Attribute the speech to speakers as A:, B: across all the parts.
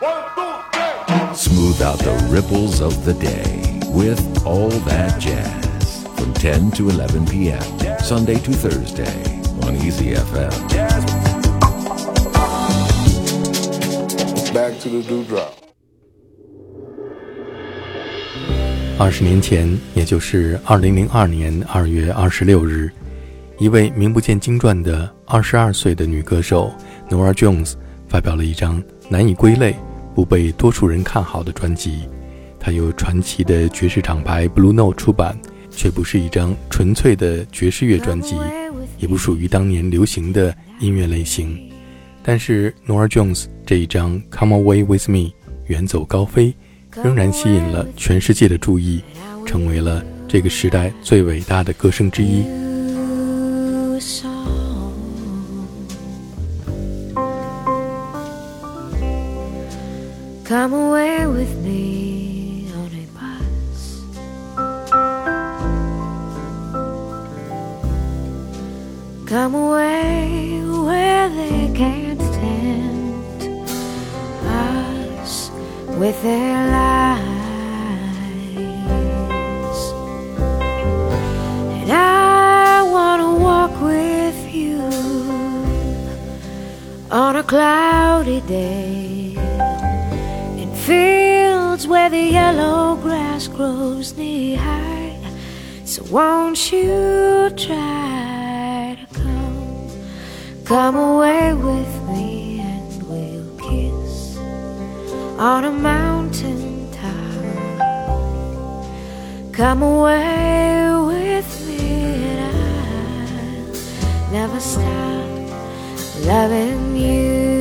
A: Smooth out the ripples of the day with All That Jazz from 10 to 11 p.m. Sunday to Thursday on Easy FM.
B: Back to the dewdrop.
C: 二十年前，也就是二零零二年二月二十六日，一位名不见经传的二十二岁的女歌手 Nora Jones 发表了一张难以归类。不被多数人看好的专辑，它由传奇的爵士厂牌 Blue Note 出版，却不是一张纯粹的爵士乐专辑，也不属于当年流行的音乐类型。但是 Nora Jones 这一张 Come Away With Me 远走高飞，仍然吸引了全世界的注意，成为了这个时代最伟大的歌声之一。
D: Come away with me on a bus. Come away where they can't tempt us with their lies. And I wanna walk with you on a cloudy day where the yellow grass grows knee high. So won't you try to come, come away with me and we'll kiss on a mountain top. Come away with me and I'll never stop loving you.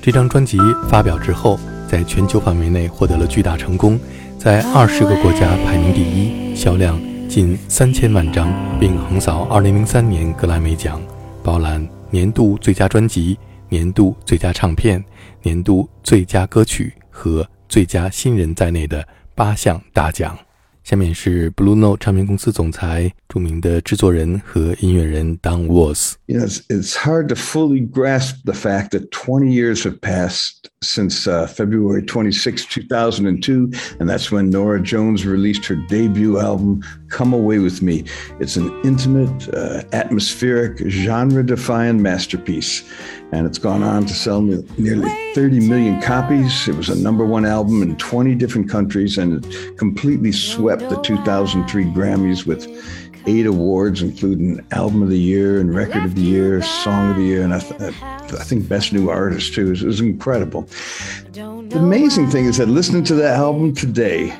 C: 这张专辑发表之后，在全球范围内获得了巨大成功，在二十个国家排名第一，销量近三千万张，并横扫2003年格莱美奖，包揽年度最佳专辑、年度最佳唱片、年度最佳歌曲和最佳新人在内的八项大奖。下面是 Blue Note 唱片公司总裁、著名的制作人和音乐人 Don Was.
E: Yes, it's hard to fully grasp the fact that 20 years have passed since uh, February 26, 2002, and that's when Norah Jones released her debut album, Come Away With Me. It's an intimate, uh, atmospheric, genre defying masterpiece and it's gone on to sell nearly 30 million copies. It was a number one album in 20 different countries, and it completely swept the 2003 Grammys with eight awards, including Album of the Year and Record of the Year, Song of the Year, and I, th- I think Best New Artist too. It was, it was incredible. The amazing thing is that listening to that album today,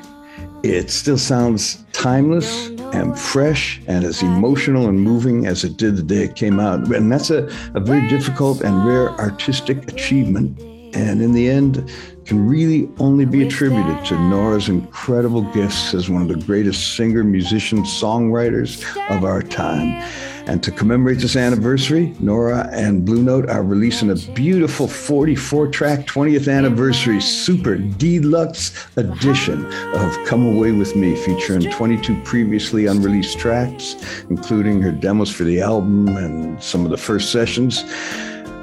E: it still sounds timeless and fresh and as emotional and moving as it did the day it came out. And that's a, a very difficult and rare artistic achievement. And in the end, can really only be attributed to Norah's incredible gifts as one of the greatest singer, musician, songwriters of our time. And to commemorate this anniversary, Norah and Blue Note are releasing a beautiful 44 track 20th anniversary super deluxe edition of Come Away With Me, featuring 22 previously unreleased tracks, including her demos for the album and some of the first sessions.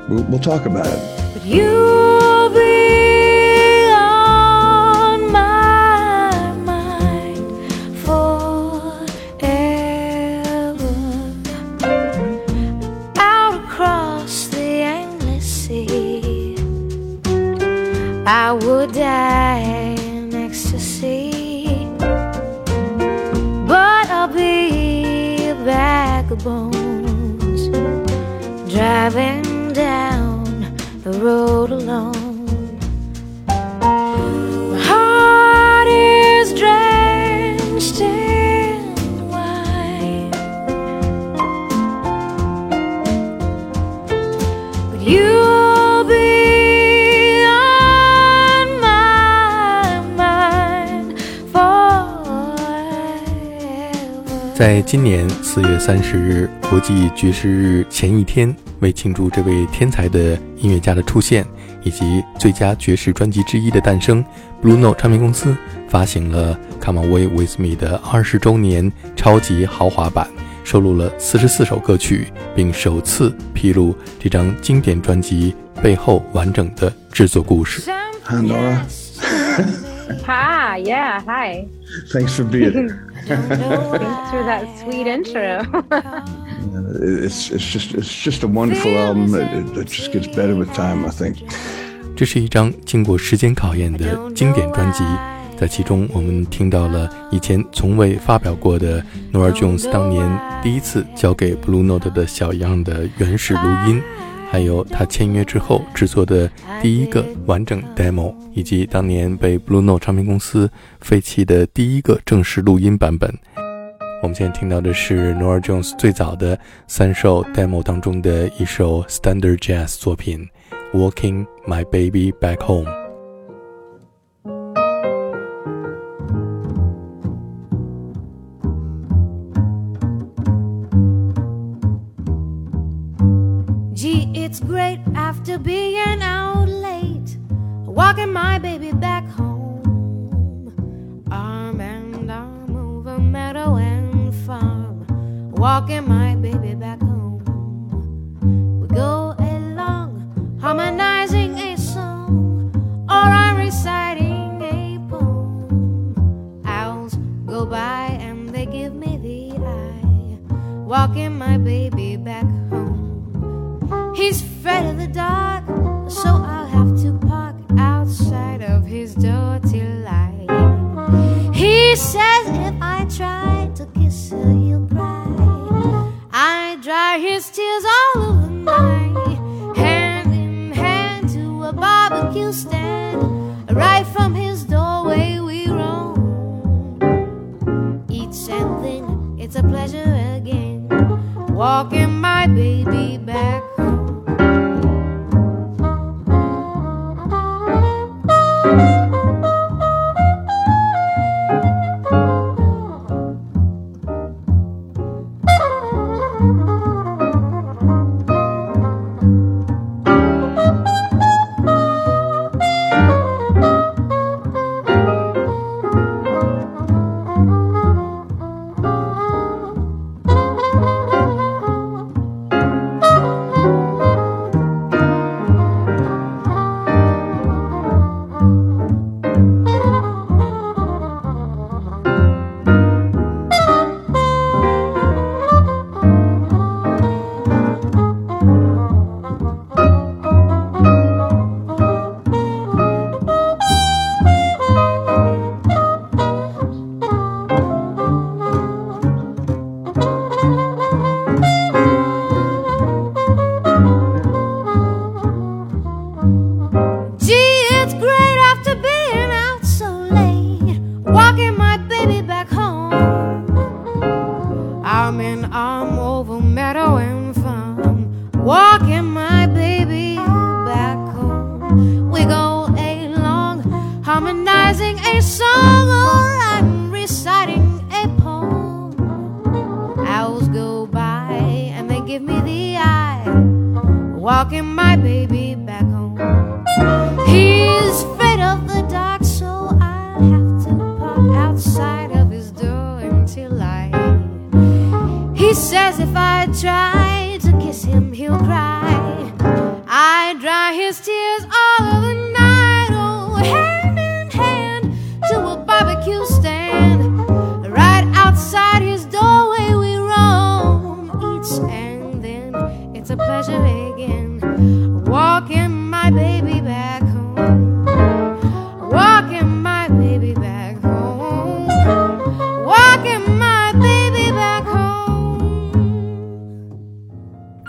E: We'll, we'll talk about it.
D: Driving down the road alone. My heart is drenched in wine. But you'll be on my mind forever.
C: 在今年四月三十日国际爵士日前一天， 为庆祝这位天才的音乐家的出现以及最佳爵士专辑之一的诞生，Bruno 唱片公司发行了《Come Away With Me》的二十周年超级豪华版，收录了四十四首歌曲，并首次披露这张经典专辑背后完整的制作故事。
E: 哈
B: 喽啊！哈
E: ，Yeah，Hi，Thanks for
B: being，Thanks for that sweet intro。
E: It's it's just it's just a wonderful album. It, it just gets better with time, I think.
C: 这是一张经过时间考验的经典专辑，在其中我们听到了以前从未发表过的 Nora Jones 当年第一次交给 Blue Note 的小样的原始录音，还有他签约之后制作的第一个完整 demo，以及当年被 Blue Note 唱片公司废弃的第一个正式录音版本。我们现在听到的是 Nora Jones 最早的三首 demo 当中的一首 standard jazz 作品。Walking My Baby Back Home。
D: His door till He says if I try to kiss her, he'll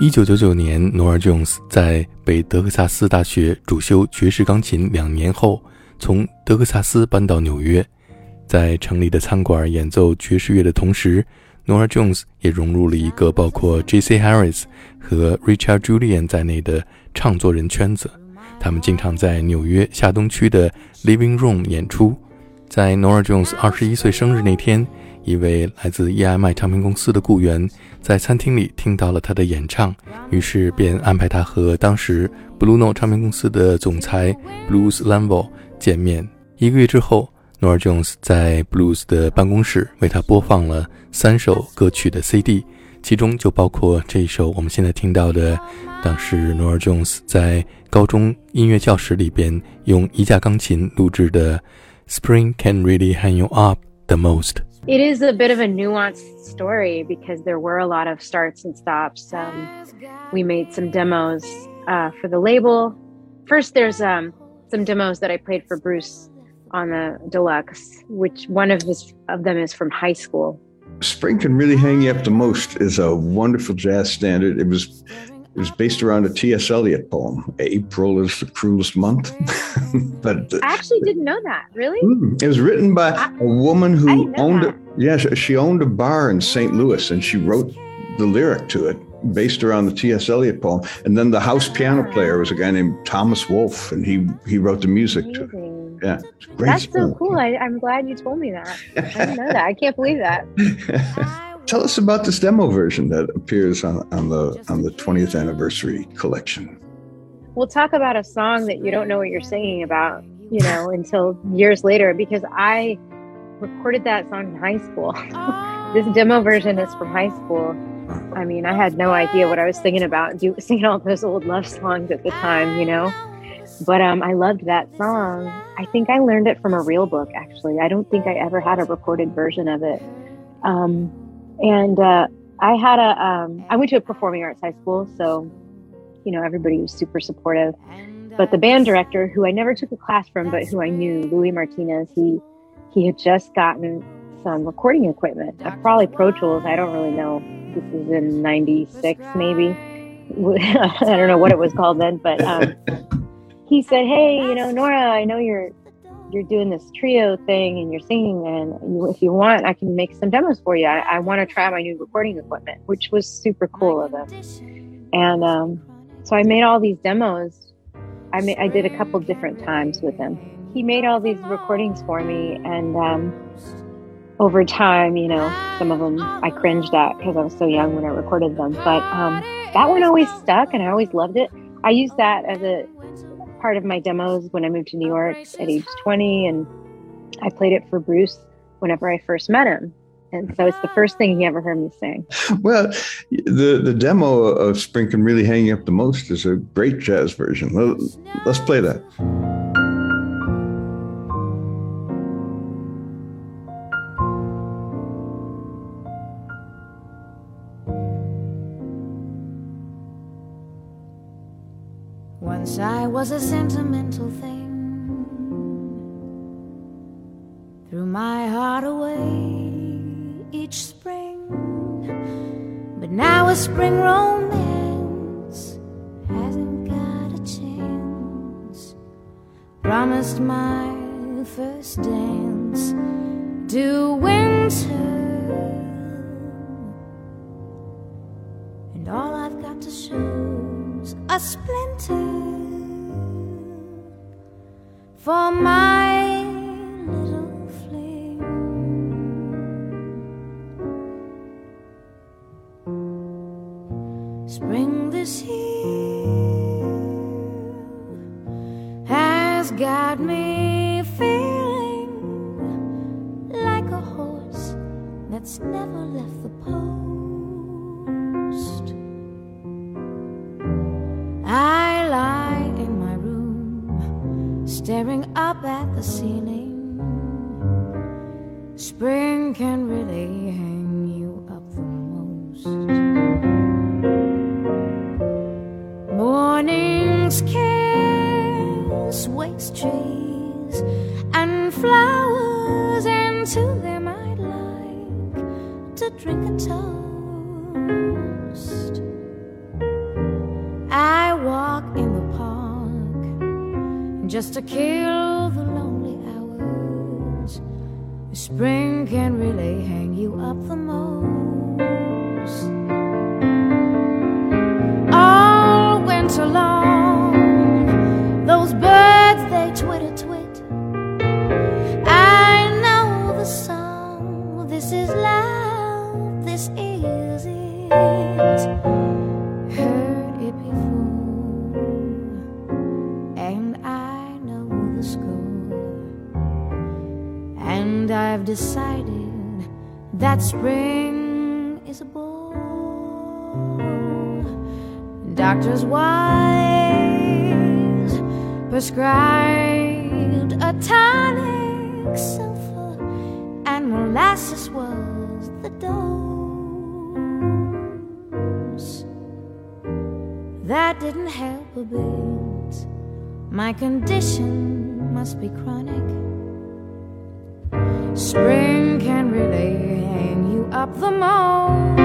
C: 一九九九年，Nora Jones 在北德克萨斯大学主修爵士钢琴两年后，从德克萨斯搬到纽约，在城里的餐馆演奏爵士乐的同时，Nora Jones 也融入了一个包括 J.C. Harris 和 Richard Julian 在内的唱作人圈子。他们经常在纽约下东区的 Living Room 演出。在 Nora Jones 二十一岁生日那天。一位来自 EMI 唱片公司的雇员在餐厅里听到了他的演唱，于是便安排他和当时 Blue Note 唱片公司的总裁 Blues Lambo 见面。一个月之后，Nora Jones 在 Blues 的办公室为他播放了三首歌曲的 CD，其中就包括这一首我们现在听到的，当时 Nora Jones 在高中音乐教室里边用一架钢琴录制的 Spring Can Really Hang You Up the Most。
B: It is a bit of a nuanced story because there were a lot of starts and stops. Um, we made some demos uh, for the label. First, there's um, some demos that I played for Bruce on the deluxe, which one of his of them is from high school.
E: Spring can really hang you up the most is a wonderful jazz standard. It was it was based around a T.S. Eliot poem. April is the cruelest month.
B: but I actually didn't know that. Really?
E: Hmm, it was written by I, a woman who owned that. a yeah, she owned a bar in St. Louis and she wrote the lyric to it based around the T.S. Eliot poem. And then the house piano player was a guy named Thomas Wolfe, and he he wrote the music Amazing. to it. Yeah,
B: That's so cool. I, I'm glad you told me that. I didn't know that. I can't believe that.
E: Tell us about this demo version that appears on, on the on the 20th anniversary collection.
B: We'll talk about a song that you don't know what you're singing about, you know, until years later because I recorded that song in high school. this demo version is from high school. I mean, I had no idea what I was singing about, do, singing all those old love songs at the time, you know. But um, I loved that song. I think I learned it from a real book, actually. I don't think I ever had a recorded version of it. Um, and uh, I had a, um, I went to a performing arts high school, so, you know, everybody was super supportive. But the band director, who I never took a class from, but who I knew, Louis Martinez, he, he had just gotten some recording equipment, probably Pro Tools. I don't really know. This is in 96, maybe. I don't know what it was called then, but um, he said, Hey, you know, Norah, I know you're you're doing this trio thing and you're singing and you, if you want i can make some demos for you. I, I want to try my new recording equipment which was super cool of him and um, so i made all these demos. I, made, I did a couple different times with him. He made all these recordings for me and um, over time you know some of them i cringed at because i was so young when i recorded them. But um, that one always stuck and i always loved it. I used that as a part of my demos when I moved to New York at age 20, and I played it for Bruce whenever I first met him. And so it's the first thing he ever heard me sing.
E: Well, the, the demo of Spring Can Really Hang Up the Most is a great jazz version. Let's play that.
D: Once I was a sentimental thing. Threw my heart away each spring. But now a spring romance hasn't got a chance. Promised my first dance to winter. And all I've got to show's a splinter for my little flame. Spring this year has got me feeling like a horse that's never left the post. Staring up just to kill the lonely hours. Spring can really hang you up the most. All winter long, Decided that spring is a bore. Doctors wise prescribed a tonic sulfur, and molasses was the dose. That didn't help a bit. My condition must be chronic. Spring can really hang you up the most.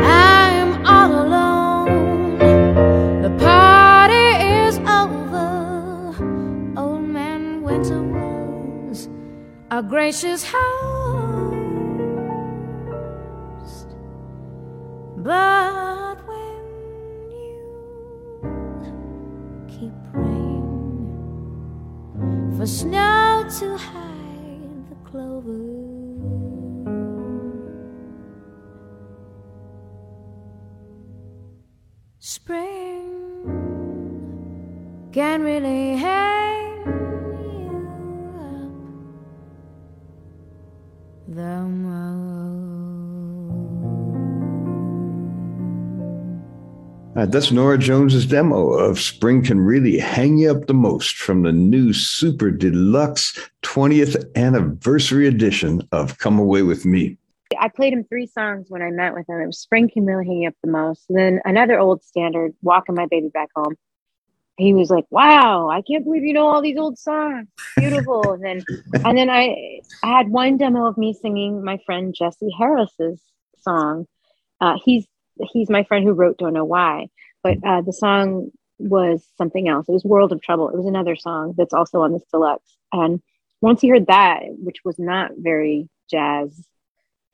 D: I'm all alone. The party is over. Old man Winter was a gracious host. But when you keep for snow to hide the clover. Spring can really hang
E: that's Norah Jones's demo of Spring Can Really Hang You Up the Most from the new Super Deluxe 20th Anniversary Edition of Come Away With Me.
B: I played him three songs when I met with him. It was Spring Can Really Hang You Up the Most. And then another old standard, Walking My Baby Back Home. He was like, Wow, I can't believe you know all these old songs. Beautiful. and then and then I I had one demo of me singing my friend Jesse Harris's song. Uh, he's he's my friend who wrote Don't Know Why. But uh, the song was something else. It was World of Trouble. It was another song that's also on this deluxe. And once he heard that, which was not very jazz,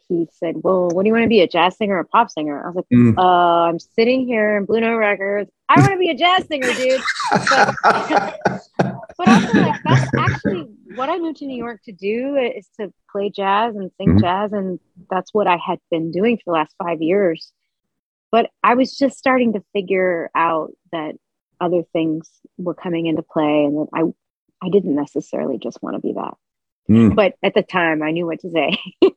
B: he said, Well, what do you want to be? A jazz singer or a pop singer? I was like,
E: Mm.
B: uh, I'm sitting here in Blue Note Records. I want to be a jazz singer, dude. But, but also, like, that's actually what I moved to New York to do is to play jazz and sing
E: Mhm.
B: jazz. And that's what I had been doing for the last five years. But I was just starting to figure out that other things were coming into play and that I I didn't necessarily just want to be that.
E: Mm.
B: But at the time I knew what to say.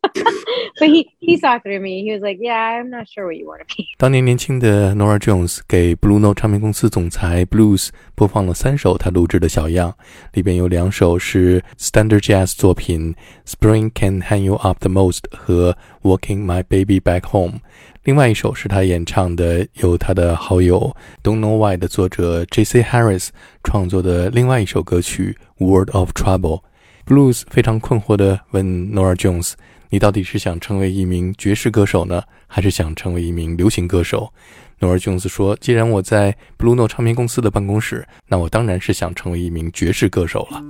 B: but he he saw through me. He was like, "Yeah, I'm not sure what you want to be."
C: 当年年轻的 Norah Jones 给 Blue Note 唱片公司总裁 Bruce 播放了三首他录制的小样，里边有两首是 Standard Jazz 作品，《Spring Can Hang You Up the Most》和《Walking My Baby Back Home》。另外一首是他演唱的，由他的好友 Don't Know Why 的作者 J.C. Harris 创作的另外一首歌曲《World of Trouble》。Blues 非常困惑地问 Nora Jones：“ 你到底是想成为一名爵士歌手呢，还是想成为一名流行歌手？”Nora Jones 说：“既然我在 Bruno 唱片公司的办公室，那我当然是想成为一名爵士歌手了。”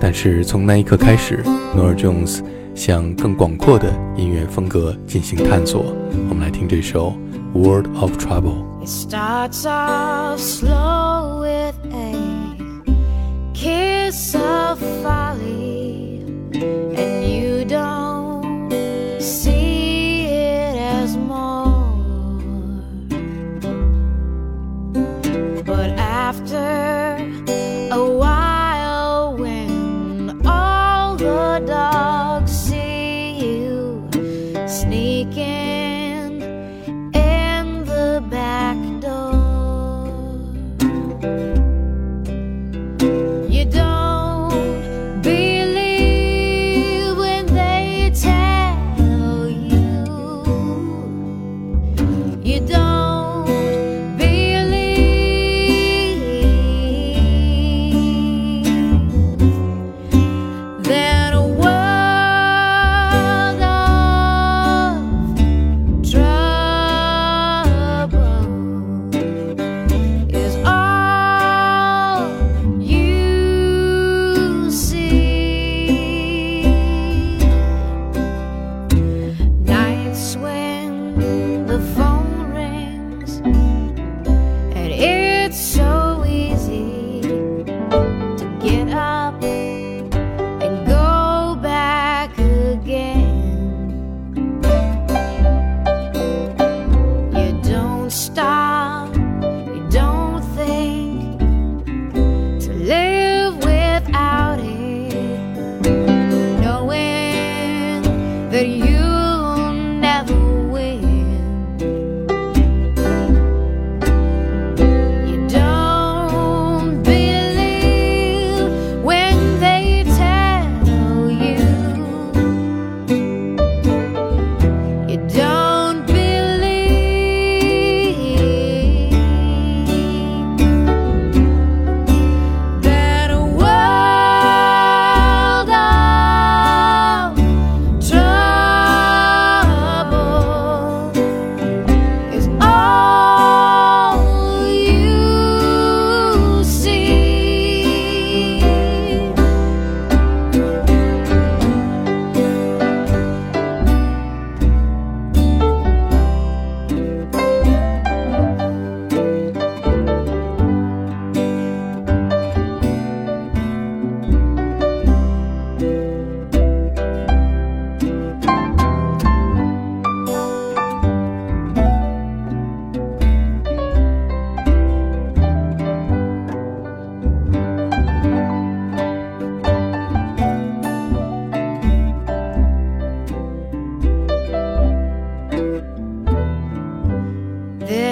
C: 但是从那一刻开始，Nora Jones 向更广阔的音乐风格进行探索。我们来听这首《World of Trouble》。
D: It starts off slow with a kiss of folly,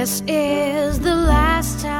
D: this is the last time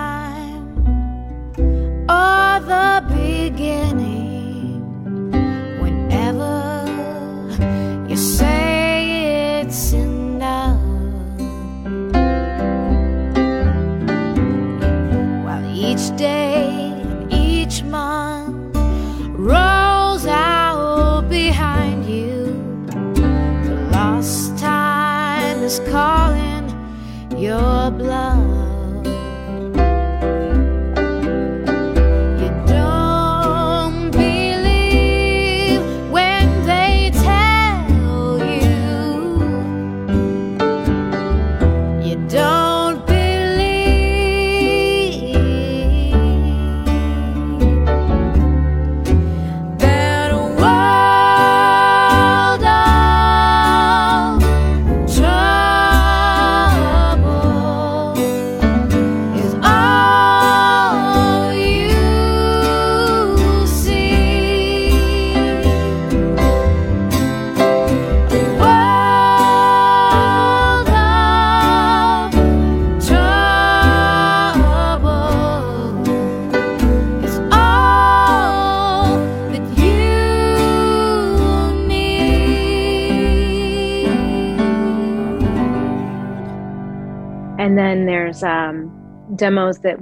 B: demos that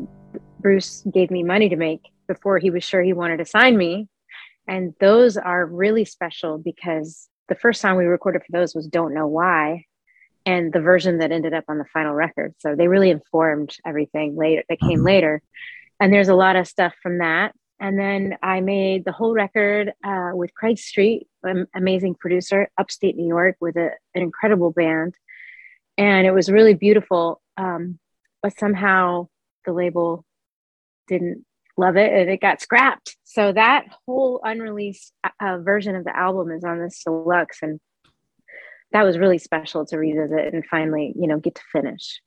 B: Bruce gave me money to make before he was sure he wanted to sign me. And those are really special because the first song we recorded for those was Don't Know Why and the version that ended up on the final record. So they really informed everything later that came uh-huh. later. And there's a lot of stuff from that. And then I made the whole record uh, with Craig Street, an amazing producer, upstate New York, with a, an incredible band. And it was really beautiful. Um, but somehow the label didn't love it and it got scrapped. So that whole unreleased uh, version of the album is on this deluxe and that was really special to revisit and finally, you know, get to finish.